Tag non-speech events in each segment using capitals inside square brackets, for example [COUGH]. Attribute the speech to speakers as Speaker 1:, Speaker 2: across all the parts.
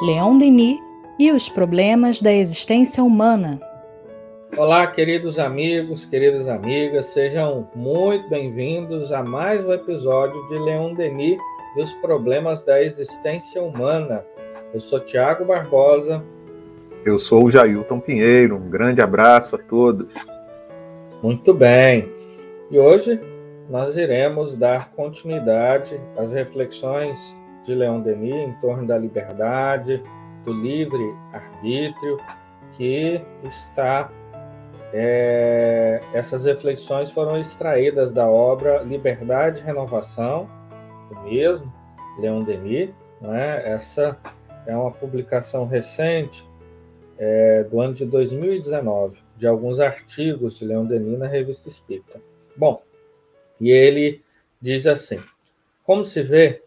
Speaker 1: Leon Denis e os problemas da existência humana.
Speaker 2: Olá, queridos amigos, queridas amigas, sejam muito bem-vindos a mais um episódio de Leon Denis e os problemas da existência humana. Eu sou Tiago Barbosa.
Speaker 3: Eu sou o Jailton Pinheiro. Um grande abraço a todos.
Speaker 2: Muito bem. E hoje nós iremos dar continuidade às reflexões de Leon Denis em torno da liberdade, do livre arbítrio, que está. É, essas reflexões foram extraídas da obra Liberdade e Renovação, do mesmo Leon Denis. Né? Essa é uma publicação recente é, do ano de 2019, de alguns artigos de Leon Denis na Revista Espírita. Bom, e ele diz assim: como se vê,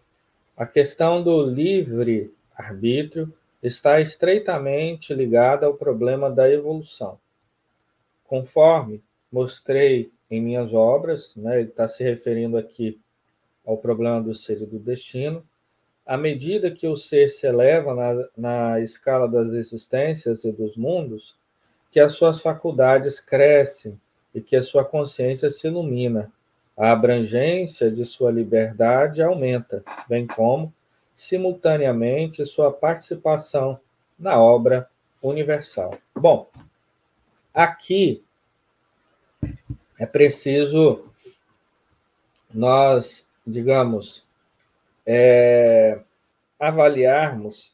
Speaker 2: a questão do livre arbítrio está estreitamente ligada ao problema da evolução. Conforme mostrei em minhas obras, né, ele está se referindo aqui ao problema do ser e do destino, à medida que o ser se eleva na, na escala das existências e dos mundos, que as suas faculdades crescem e que a sua consciência se ilumina, a abrangência de sua liberdade aumenta, bem como, simultaneamente, sua participação na obra universal. Bom, aqui é preciso nós, digamos, é, avaliarmos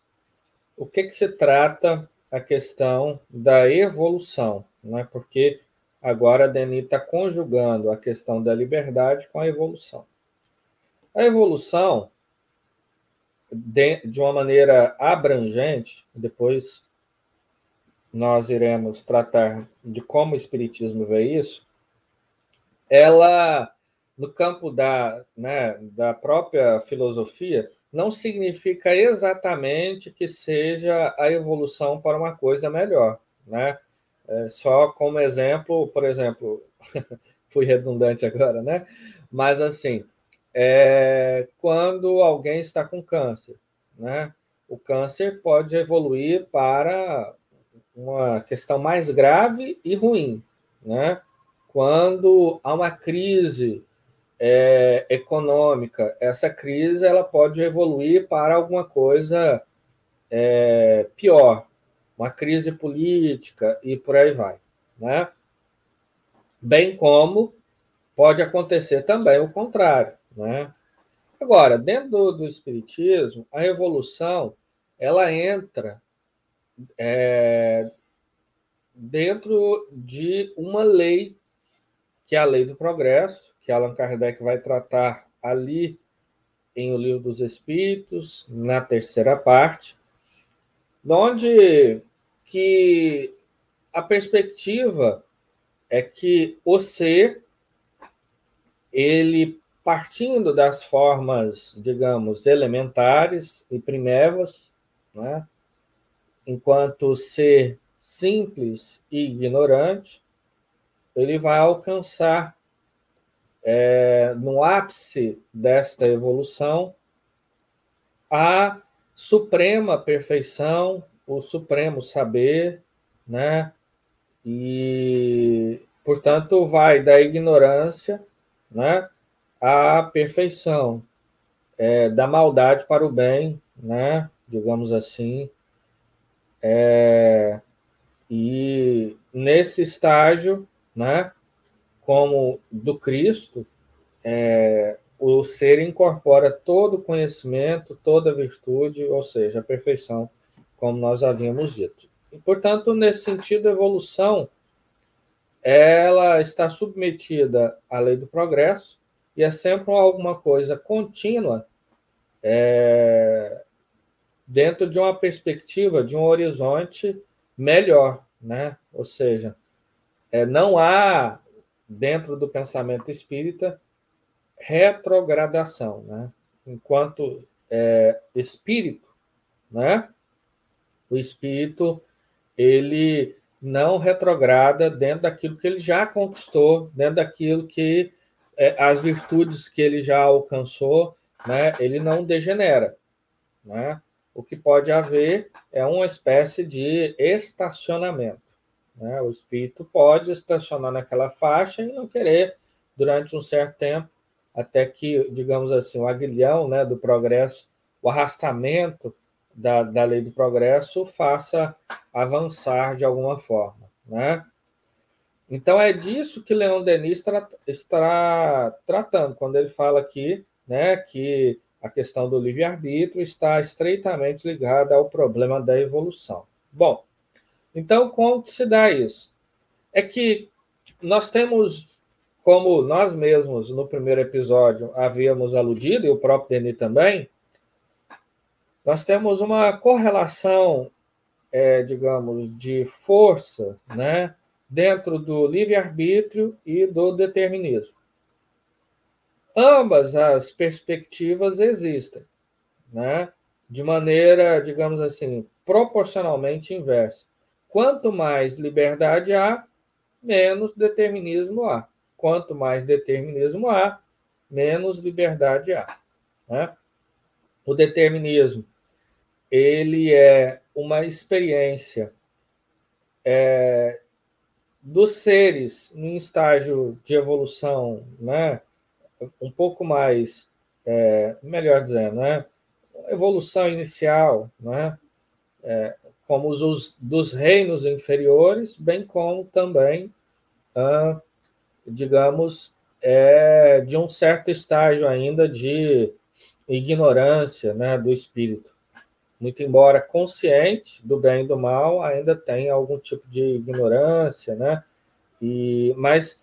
Speaker 2: o que, que se trata a questão da evolução, né? porque Agora a Denis está conjugando a questão da liberdade com a evolução. A evolução, de, de uma maneira abrangente, depois nós iremos tratar de como o Espiritismo vê isso, ela, no campo da, né, da própria filosofia, não significa exatamente que seja a evolução para uma coisa melhor, né? É, só como exemplo, por exemplo, [LAUGHS] fui redundante agora, né? Mas assim, é, quando alguém está com câncer, né? O câncer pode evoluir para uma questão mais grave e ruim, né? Quando há uma crise é, econômica, essa crise ela pode evoluir para alguma coisa é, pior, uma crise política e por aí vai, né? Bem como pode acontecer também o contrário, né? Agora, dentro do, do espiritismo, a evolução ela entra é, dentro de uma lei que é a lei do progresso, que Allan Kardec vai tratar ali em O Livro dos Espíritos, na terceira parte, onde que a perspectiva é que o ser, ele partindo das formas, digamos, elementares e primevas, né? enquanto ser simples e ignorante, ele vai alcançar, é, no ápice desta evolução, a suprema perfeição o supremo saber, né? E, portanto, vai da ignorância, né, à perfeição, é, da maldade para o bem, né? Digamos assim. É, e nesse estágio, né, como do Cristo, é, o ser incorpora todo o conhecimento, toda a virtude, ou seja, a perfeição como nós havíamos dito. E, portanto, nesse sentido, a evolução ela está submetida à lei do progresso e é sempre alguma coisa contínua é, dentro de uma perspectiva, de um horizonte melhor, né? Ou seja, é, não há dentro do pensamento espírita retrogradação, né? Enquanto é, espírito, né? O espírito ele não retrograda dentro daquilo que ele já conquistou, dentro daquilo que é, as virtudes que ele já alcançou, né? Ele não degenera, né? o que pode haver é uma espécie de estacionamento. Né? O espírito pode estacionar naquela faixa e não querer, durante um certo tempo, até que, digamos assim, o aguilhão né, do progresso, o arrastamento da, da lei do progresso faça avançar de alguma forma. Né? Então, é disso que Leon Denis tra está tratando, quando ele fala aqui né, que a questão do livre-arbítrio está estreitamente ligada ao problema da evolução. Bom, então como se dá isso? É que nós temos, como nós mesmos no primeiro episódio havíamos aludido, e o próprio Denis também, nós temos uma correlação, é, digamos, de força né, dentro do livre-arbítrio e do determinismo. Ambas as perspectivas existem, né? de maneira, digamos assim, proporcionalmente inversa. Quanto mais liberdade há, menos determinismo há. Quanto mais determinismo há, menos liberdade há. Né? O determinismo ele é uma experiência é, dos seres em estágio de evolução, né? um pouco mais, é, melhor dizendo, né? evolução inicial, né? É, como os dos reinos inferiores, bem como também, ah, digamos, é, de um certo estágio ainda de ignorância né, do espírito. Muito embora consciente do bem e do mal, ainda tem algum tipo de ignorância, né? E, mas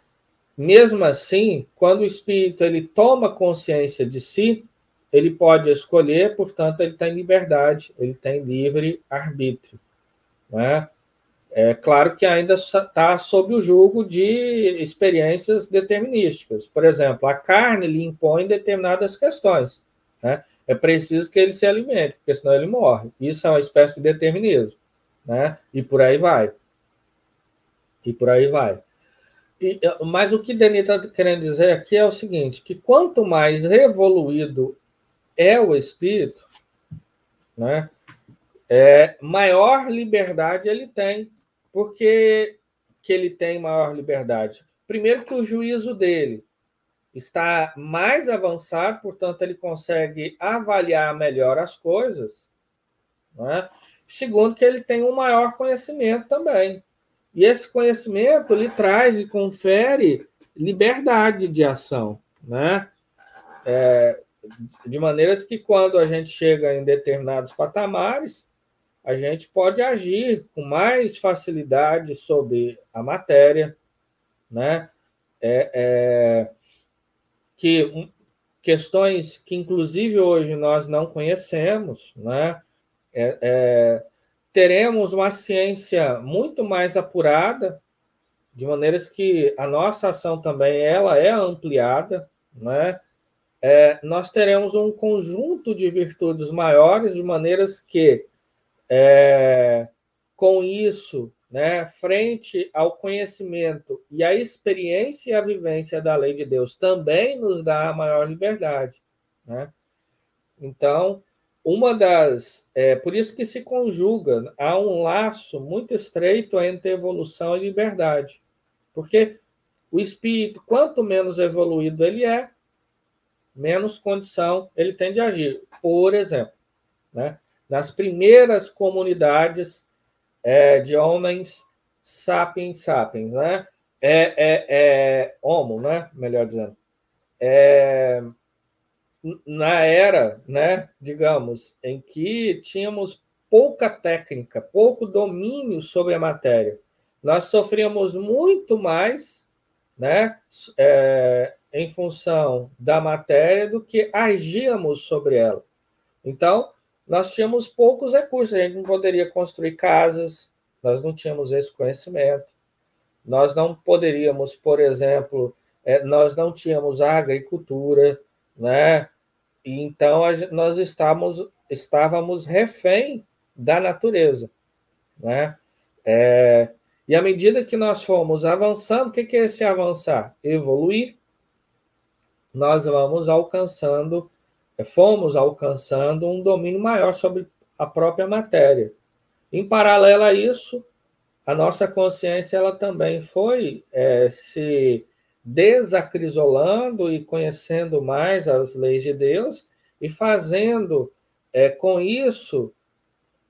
Speaker 2: mesmo assim, quando o espírito ele toma consciência de si, ele pode escolher, portanto, ele tem liberdade, ele tem livre arbítrio. Né? É claro que ainda está sob o julgo de experiências determinísticas. Por exemplo, a carne lhe impõe determinadas questões. Né? É preciso que ele se alimente, porque senão ele morre. Isso é uma espécie de determinismo. Né? E por aí vai. E por aí vai. E, mas o que Denis está querendo dizer aqui é o seguinte: que quanto mais evoluído é o espírito, né, é, maior liberdade ele tem. Por que, que ele tem maior liberdade? Primeiro, que o juízo dele está mais avançado, portanto, ele consegue avaliar melhor as coisas. Né? Segundo, que ele tem um maior conhecimento também. E esse conhecimento lhe traz e confere liberdade de ação, né? É, de maneiras que quando a gente chega em determinados patamares, a gente pode agir com mais facilidade sobre a matéria, né? É, é, que questões que inclusive hoje nós não conhecemos, né? É, é teremos uma ciência muito mais apurada, de maneiras que a nossa ação também ela é ampliada, né? É, nós teremos um conjunto de virtudes maiores, de maneiras que, é, com isso, né, frente ao conhecimento e à experiência e à vivência da lei de Deus, também nos dá a maior liberdade. Né? Então, uma das. É, por isso que se conjuga, há um laço muito estreito entre evolução e liberdade. Porque o espírito, quanto menos evoluído ele é, menos condição ele tem de agir. Por exemplo, né, nas primeiras comunidades é, de homens sapiens sapiens, né? É, é, é homo, né? Melhor dizendo. É, na era, né, digamos, em que tínhamos pouca técnica, pouco domínio sobre a matéria, nós sofríamos muito mais, né, é, em função da matéria do que agíamos sobre ela. Então, nós tínhamos poucos recursos, a gente não poderia construir casas, nós não tínhamos esse conhecimento, nós não poderíamos, por exemplo, é, nós não tínhamos a agricultura, né? Então nós estávamos, estávamos refém da natureza. Né? É, e à medida que nós fomos avançando, o que é esse avançar? Evoluir. Nós vamos alcançando, fomos alcançando um domínio maior sobre a própria matéria. Em paralelo a isso, a nossa consciência ela também foi é, se desacrisolando e conhecendo mais as leis de Deus e fazendo é, com isso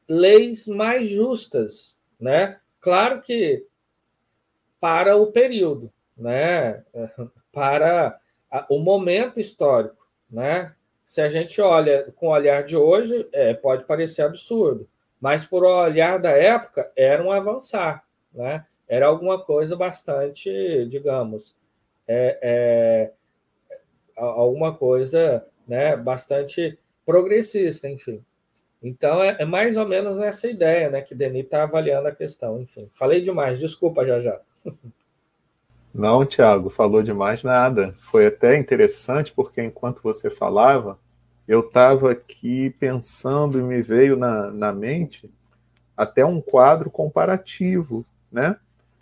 Speaker 2: leis mais justas, né? Claro que para o período, né? [LAUGHS] Para o momento histórico, né? Se a gente olha com o olhar de hoje, é, pode parecer absurdo, mas por olhar da época era um avançar, né? Era alguma coisa bastante, digamos, é, é, alguma coisa, né? Bastante progressista, enfim. Então é, é, mais ou menos nessa ideia, né, que Denis está avaliando a questão. Enfim, falei demais, desculpa já já. [LAUGHS]
Speaker 3: Não, Tiago, falou demais nada. Foi até interessante porque enquanto você falava, eu estava aqui pensando e me veio na, na mente até um quadro comparativo, né?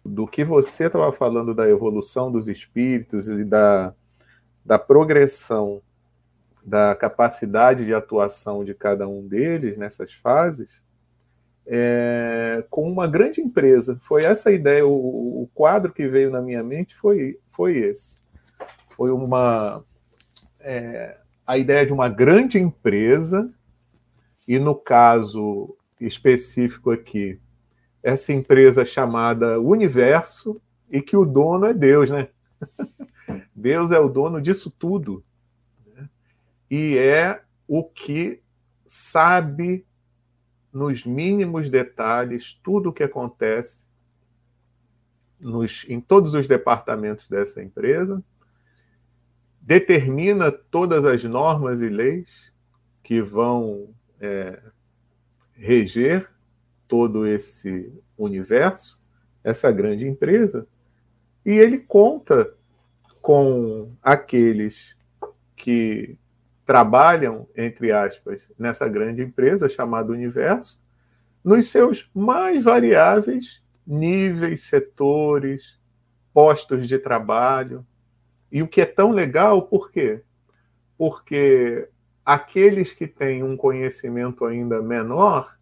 Speaker 3: Do que você estava falando da evolução dos espíritos e da, da progressão da capacidade de atuação de cada um deles nessas fases é, com uma grande empresa. Foi essa a ideia, o, o, quadro que veio na minha mente foi, foi esse. Foi uma é, a ideia de uma grande empresa, e no caso específico aqui, essa empresa chamada Universo, e que o dono é Deus, né? [LAUGHS] Deus é o dono disso tudo e é o que sabe nos mínimos detalhes tudo o que acontece nos, em todos os departamentos dessa empresa, determina todas as normas e leis que vão é, reger todo esse universo, essa grande empresa, e ele conta com aqueles que trabalham, entre aspas, nessa grande empresa chamada Universo, nos seus mais variáveis níveis, setores, postos de trabalho. E o que é tão legal, por quê? Porque aqueles que têm um conhecimento ainda menor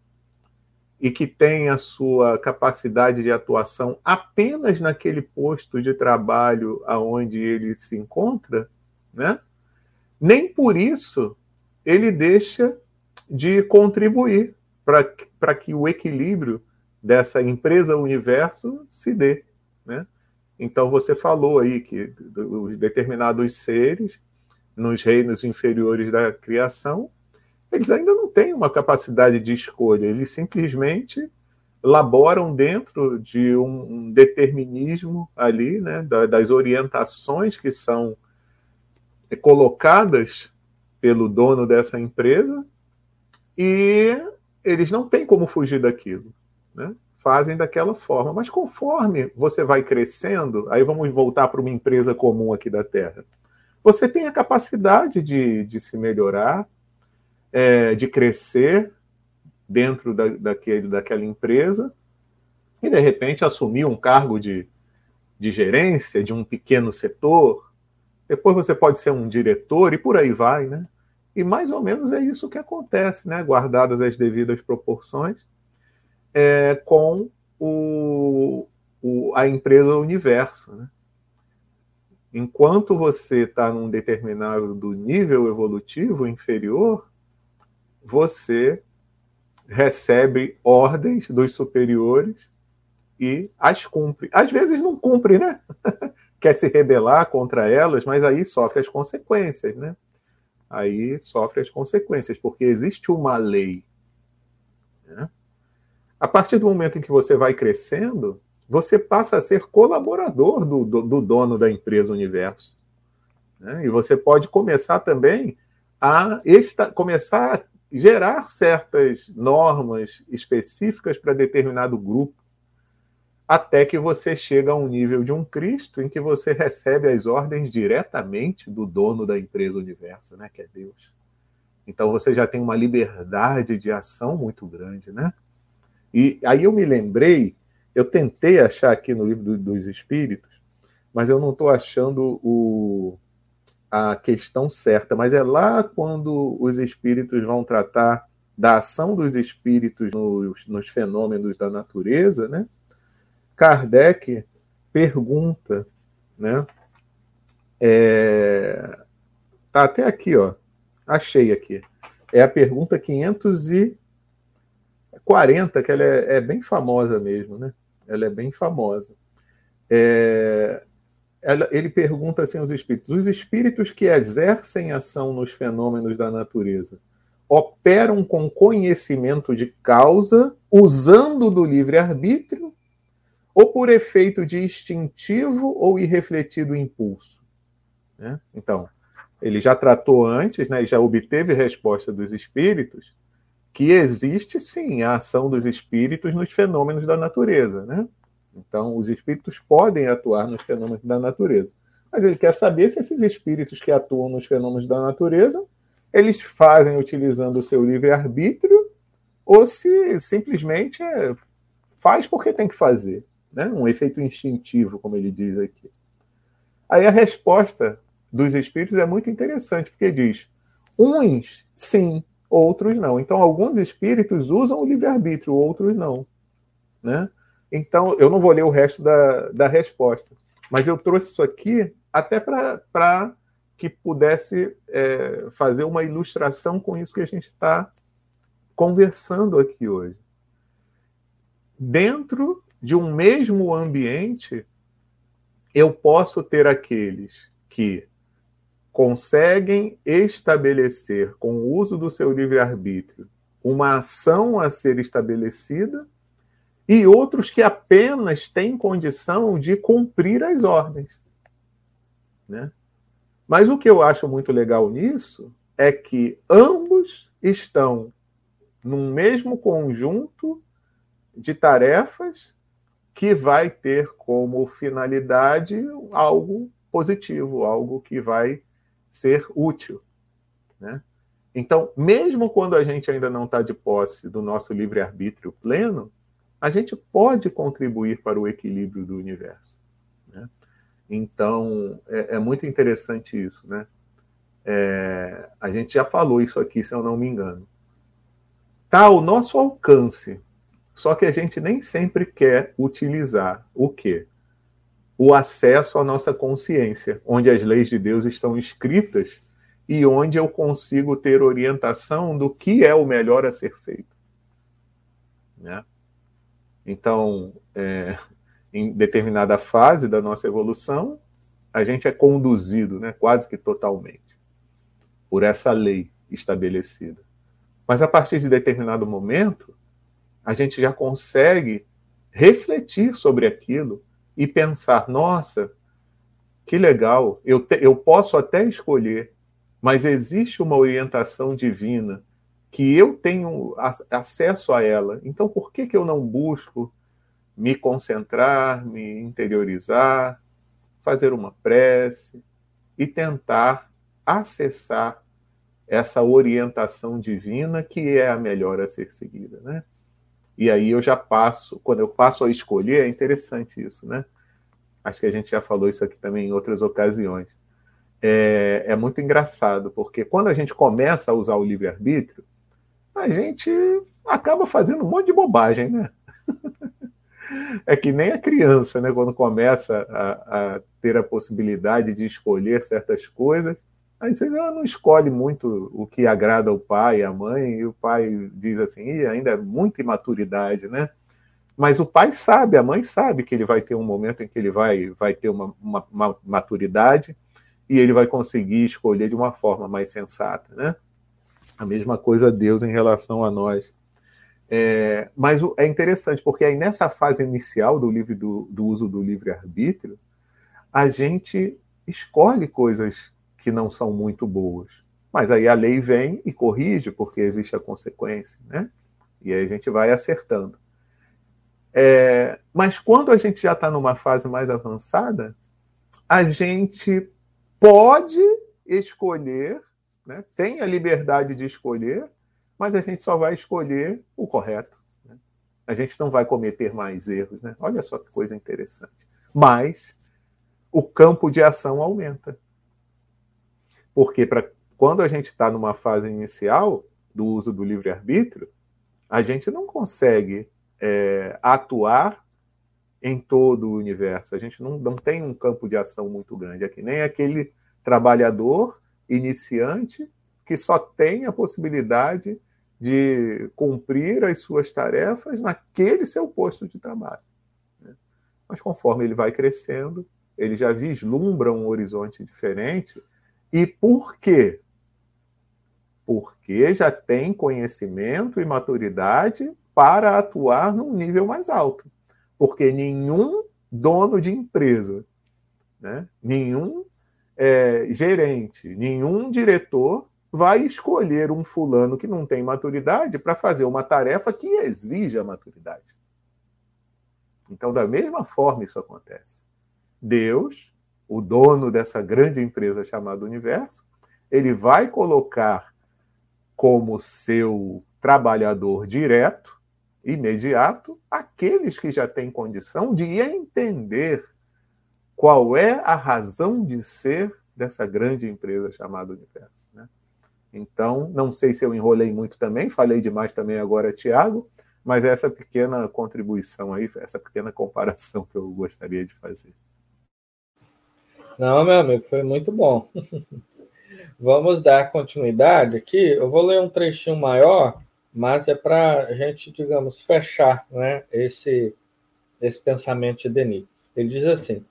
Speaker 3: e que têm a sua capacidade de atuação apenas naquele posto de trabalho aonde ele se encontra, né? Nem por isso ele deixa de contribuir para que o equilíbrio dessa empresa universo se dê. Né? Então você falou aí que os determinados seres nos reinos inferiores da criação, eles ainda não têm uma capacidade de escolha, eles simplesmente laboram dentro de um determinismo ali, né, das orientações que são colocadas pelo dono dessa empresa e eles não têm como fugir daquilo, né? Fazem daquela forma, mas conforme você vai crescendo, aí vamos voltar para uma empresa comum aqui da Terra. Você tem a capacidade de, de se melhorar, é, de crescer dentro da, daquele, daquela empresa e, de repente, assumir um cargo de, de gerência de um pequeno setor, depois você pode ser um diretor e por aí vai, né? E mais ou menos é isso que acontece, né? Guardadas as devidas proporções, é, com o, o, a empresa Universo, né? Enquanto você está num determinado do nível evolutivo inferior, você recebe ordens dos superiores e as cumpre. Às vezes não cumpre, né? [LAUGHS] quer se rebelar contra elas, mas aí sofre as consequências, né? Aí sofre as consequências, porque existe uma lei. Né? A partir do momento em que você vai crescendo, você passa a ser colaborador do, do, do dono da empresa Universo. Né? E você pode começar também a esta, começar a gerar certas normas específicas para determinado grupo até que você chega a um nível de um Cristo em que você recebe as ordens diretamente do dono da empresa universo, né, que é Deus. Então você já tem uma liberdade de ação muito grande, né? E aí eu me lembrei, eu tentei achar aqui no livro dos Espíritos, mas eu não estou achando o, a questão certa. Mas é lá quando os Espíritos vão tratar da ação dos espíritos nos, nos fenômenos da natureza, né? Kardec pergunta, né? É, tá até aqui, ó. Achei aqui. É a pergunta 540, que ela é, é bem famosa mesmo, né? Ela é bem famosa. É, ela, ele pergunta assim aos espíritos: os espíritos que exercem ação nos fenômenos da natureza operam com conhecimento de causa, usando do livre-arbítrio, ou por efeito de instintivo ou irrefletido impulso? Né? Então, ele já tratou antes, né, já obteve resposta dos espíritos, que existe sim a ação dos espíritos nos fenômenos da natureza. Né? Então, os espíritos podem atuar nos fenômenos da natureza. Mas ele quer saber se esses espíritos que atuam nos fenômenos da natureza, eles fazem utilizando o seu livre-arbítrio ou se simplesmente é, faz porque tem que fazer. Né? Um efeito instintivo, como ele diz aqui. Aí a resposta dos espíritos é muito interessante, porque diz: uns sim, outros não. Então, alguns espíritos usam o livre-arbítrio, outros não. Né? Então, eu não vou ler o resto da, da resposta, mas eu trouxe isso aqui até para que pudesse é, fazer uma ilustração com isso que a gente está conversando aqui hoje. Dentro de um mesmo ambiente, eu posso ter aqueles que conseguem estabelecer, com o uso do seu livre-arbítrio, uma ação a ser estabelecida e outros que apenas têm condição de cumprir as ordens. Né? Mas o que eu acho muito legal nisso é que ambos estão num mesmo conjunto de tarefas que vai ter como finalidade algo positivo, algo que vai ser útil. Né? Então, mesmo quando a gente ainda não está de posse do nosso livre-arbítrio pleno, a gente pode contribuir para o equilíbrio do universo. Né? Então, é, é, muito interessante isso. Né? É, a gente já falou isso aqui, se eu não me engano. Está ao nosso alcance, só que a gente nem sempre quer utilizar o quê? O acesso à nossa consciência, onde as leis de Deus estão escritas e onde eu consigo ter orientação do que é o melhor a ser feito. Né? Então, é, em determinada fase da nossa evolução, a gente é conduzido, né, quase que totalmente, por essa lei estabelecida. Mas a partir de determinado momento, a gente já consegue refletir sobre aquilo e pensar: nossa, que legal, eu, te, eu posso até escolher, mas existe uma orientação divina que eu tenho acesso a ela. Então, por que, que eu não busco me concentrar, me interiorizar, fazer uma prece e tentar acessar essa orientação divina que é a melhor a ser seguida, né? E aí eu já passo, quando eu passo a escolher, é interessante isso, né? Acho que a gente já falou isso aqui também em outras ocasiões. É, é muito engraçado, porque quando a gente começa a usar o livre-arbítrio, a gente acaba fazendo um monte de bobagem, né? [LAUGHS] É que nem a criança, né? Quando começa a, a ter a possibilidade de escolher certas coisas, às vezes ela não escolhe muito o que agrada ao pai e à mãe, e o pai diz assim, e ainda é muita imaturidade, né? Mas o pai sabe, a mãe sabe que ele vai ter um momento em que ele vai, vai ter uma, uma, uma maturidade e ele vai conseguir escolher de uma forma mais sensata, né? A mesma coisa Deus em relação a nós. É, mas é interessante, porque aí nessa fase inicial do, livre, do, do uso do livre-arbítrio, a gente escolhe coisas que não são muito boas. Mas aí a lei vem e corrige, porque existe a consequência, né? E aí a gente vai acertando. É, mas quando a gente já está numa fase mais avançada, a gente pode escolher né? tem a liberdade de escolher, mas a gente só vai escolher o correto. Né? A gente não vai cometer mais erros. Né? Olha só que coisa interessante. Mas o campo de ação aumenta. Porque pra, quando a gente está numa fase inicial, do uso do livre-arbítrio, a gente não consegue é, atuar em todo o universo. A gente não, não tem um campo de ação muito grande. É que nem aquele trabalhador iniciante que só tem a possibilidade de cumprir as suas tarefas naquele seu posto de trabalho. Né? Mas conforme ele vai crescendo, ele já vislumbra um horizonte diferente. E por quê? Porque já tem conhecimento e maturidade para atuar num nível mais alto porque nenhum dono de empresa, né, nenhum é, gerente, nenhum diretor vai escolher um fulano que não tem maturidade para fazer uma tarefa que exija maturidade. Então, da mesma forma, isso acontece. Deus, o dono dessa grande empresa chamada Universo, ele vai colocar como seu trabalhador direto imediato aqueles que já têm condição de entender qual é a razão de ser dessa grande empresa chamada Universo. Né? Então, não sei se eu enrolei muito também, falei demais também agora, Tiago, mas essa pequena contribuição aí, essa pequena comparação que eu gostaria de fazer.
Speaker 2: Não, meu amigo, foi muito bom. [LAUGHS] Vamos dar continuidade aqui. Eu vou ler um trechinho maior mas é para a gente, digamos, fechar né, esse, esse pensamento de Denis. Ele diz assim: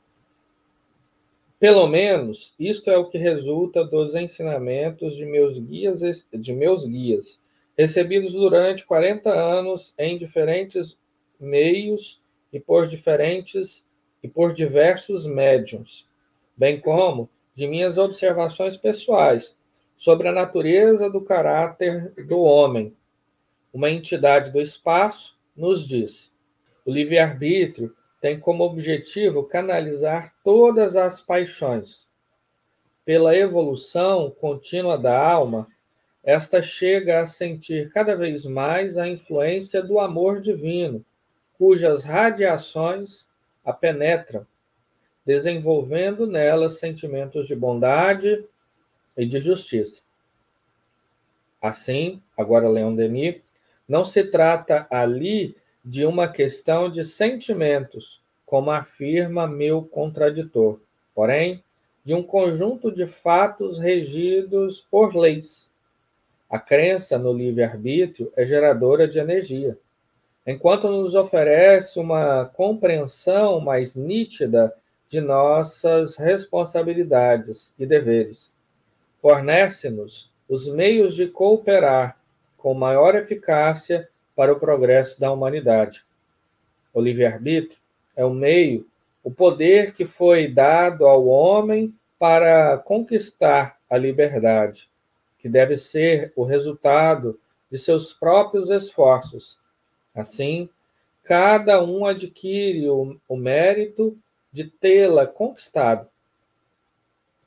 Speaker 2: pelo menos isto é o que resulta dos ensinamentos de meus guias, de meus guias, recebidos durante 40 anos em diferentes meios e por diferentes e por diversos médiums, bem como de minhas observações pessoais sobre a natureza do caráter do homem uma entidade do espaço, nos diz: o livre-arbítrio tem como objetivo canalizar todas as paixões. Pela evolução contínua da alma, esta chega a sentir cada vez mais a influência do amor divino, cujas radiações a penetram, desenvolvendo nela sentimentos de bondade e de justiça. Assim, agora Leon Denis, não se trata ali de uma questão de sentimentos, como afirma meu contraditor, porém, de um conjunto de fatos regidos por leis. A crença no livre-arbítrio é geradora de energia, enquanto nos oferece uma compreensão mais nítida de nossas responsabilidades e deveres. Fornece-nos os meios de cooperar com maior eficácia para o progresso da humanidade. O livre-arbítrio é o meio, o poder que foi dado ao homem para conquistar a liberdade, que deve ser o resultado de seus próprios esforços. Assim, cada um adquire o, o mérito de tê-la conquistado.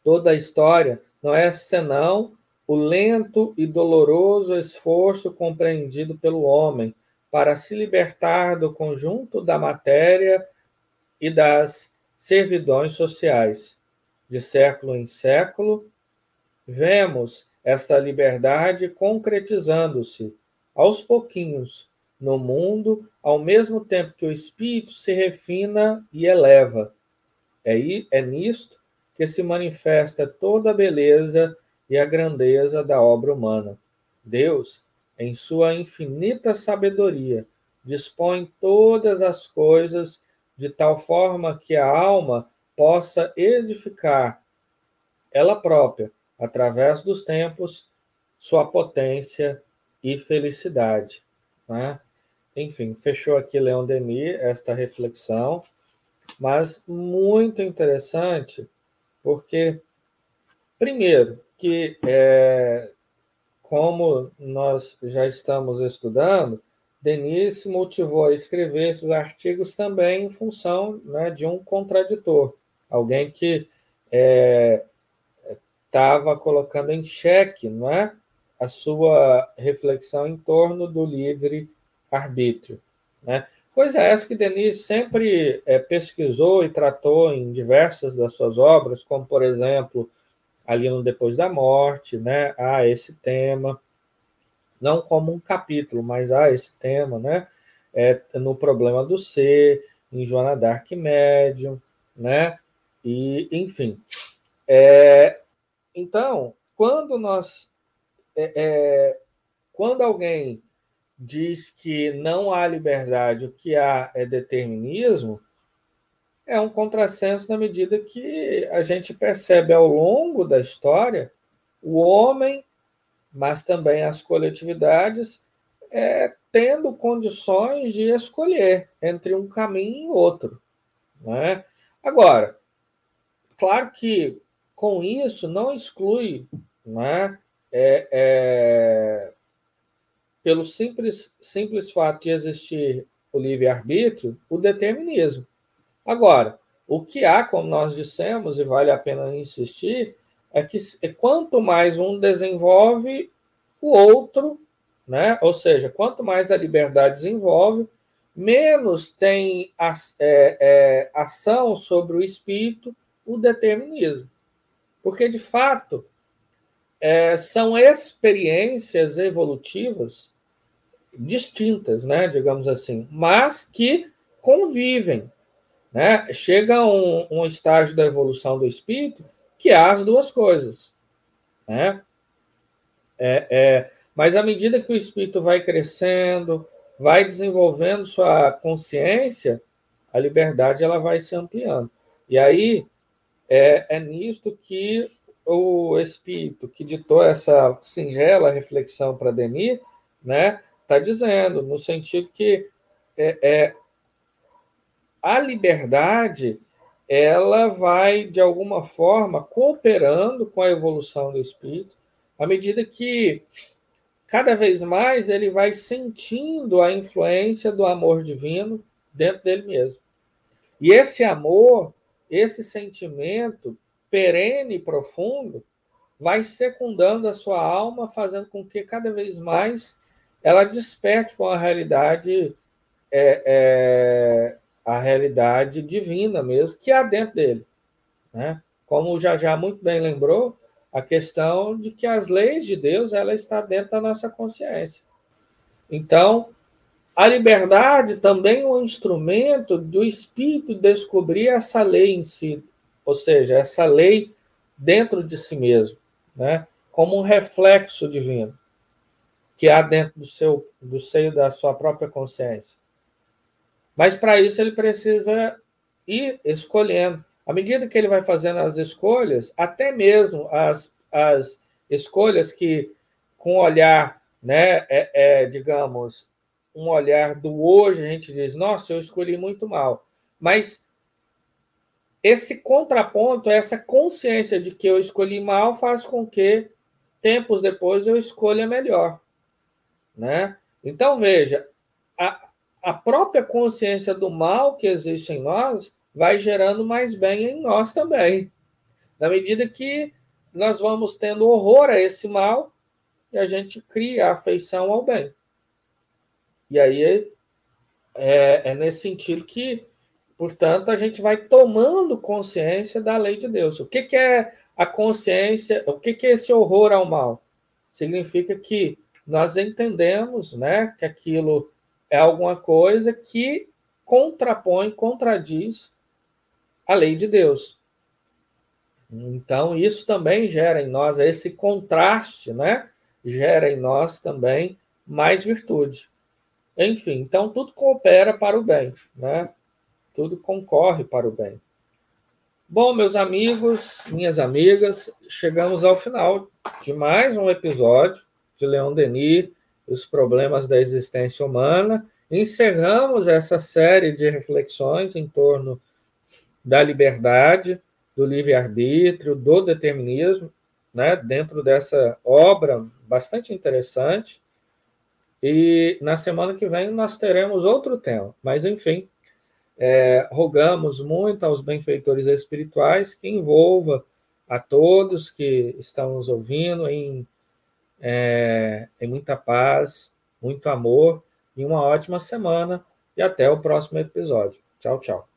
Speaker 2: Toda a história não é senão o lento e doloroso esforço compreendido pelo homem para se libertar do conjunto da matéria e das servidões sociais. De século em século, vemos esta liberdade concretizando-se aos pouquinhos no mundo, ao mesmo tempo que o espírito se refina e eleva. É, é nisto que se manifesta toda a beleza e a grandeza da obra humana. Deus, em sua infinita sabedoria, dispõe todas as coisas de tal forma que a alma possa edificar ela própria, através dos tempos, sua potência e felicidade. Né? Enfim, fechou aqui Leon Denis esta reflexão, mas muito interessante, porque, primeiro, que, é, como nós já estamos estudando, Denise motivou a escrever esses artigos também em função né, de um contraditor, alguém que estava é, colocando em xeque não é, a sua reflexão em torno do livre arbítrio. Né? Coisa essa que Denise sempre é, pesquisou e tratou em diversas das suas obras, como, por exemplo, ali no Depois da Morte, né? Há esse tema. não como um capítulo, mas ah, esse tema, né? É no problema do ser, em Joana Dark Médium, né? E, enfim. É, então, quando nós. É, é, quando alguém diz que não há liberdade, o que há é determinismo, é um contrassenso na medida que a gente percebe ao longo da história o homem, mas também as coletividades, é, tendo condições de escolher entre um caminho e outro. Né? Agora, claro que com isso não exclui, né, é, é, pelo simples, simples fato de existir o livre-arbítrio, o determinismo. Agora, o que há, como nós dissemos, e vale a pena insistir, é que quanto mais um desenvolve, o outro, né? ou seja, quanto mais a liberdade desenvolve, menos tem é, é, ação sobre o espírito o determinismo. Porque, de fato, é, são experiências evolutivas distintas, né, digamos assim, mas que convivem. Né? Chega um, um estágio da evolução do espírito que há as duas coisas. Né? É, é, mas à medida que o espírito vai crescendo, vai desenvolvendo sua consciência, a liberdade ela vai se ampliando. E aí é, é nisto que o espírito que ditou essa singela reflexão para Denis, né, está dizendo, no sentido que é, é, a liberdade ela vai, de alguma forma, cooperando com a evolução do espírito, à medida que cada vez mais ele vai sentindo a influência do amor divino dentro dele mesmo. E esse amor, esse sentimento perene e profundo, vai secundando a sua alma, fazendo com que cada vez mais ela desperte com a realidade é, é, a realidade divina mesmo que há dentro dele, né? Como o Jajá muito bem lembrou, a questão de que as leis de Deus ela está dentro da nossa consciência. Então, a liberdade também é um instrumento do espírito descobrir essa lei em si, ou seja, essa lei dentro de si mesmo, né? Como um reflexo divino que há dentro do seu do seio da sua própria consciência. Mas para isso ele precisa ir escolhendo. À medida que ele vai fazendo as escolhas, até mesmo as, as escolhas que, com olhar, né, é, é, digamos, um olhar do hoje, a gente diz, nossa, eu escolhi muito mal. Mas esse contraponto, essa consciência de que eu escolhi mal, faz com que, tempos depois, eu escolha melhor. Né? Então, veja, a, a própria consciência do mal que existe em nós vai gerando mais bem em nós também. Na medida que nós vamos tendo horror a esse mal e a gente cria afeição ao bem. E aí é, é nesse sentido que, portanto, a gente vai tomando consciência da lei de Deus. O que, que é a consciência? O que, que é esse horror ao mal? Significa que nós entendemos né, que aquilo é alguma coisa que contrapõe, contradiz a lei de Deus. Então, isso também gera em nós, esse contraste, né? Gera em nós também mais virtude. Enfim, então tudo coopera para o bem, né? Tudo concorre para o bem. Bom, meus amigos, minhas amigas, chegamos ao final de mais um episódio de Leão Denis, os problemas da existência humana. Encerramos essa série de reflexões em torno da liberdade, do livre-arbítrio, do determinismo, né, dentro dessa obra bastante interessante. E na semana que vem nós teremos outro tema, mas enfim, é, rogamos muito aos benfeitores espirituais que envolva a todos que estão nos ouvindo em é, em muita paz, muito amor e uma ótima semana. E até o próximo episódio. Tchau, tchau.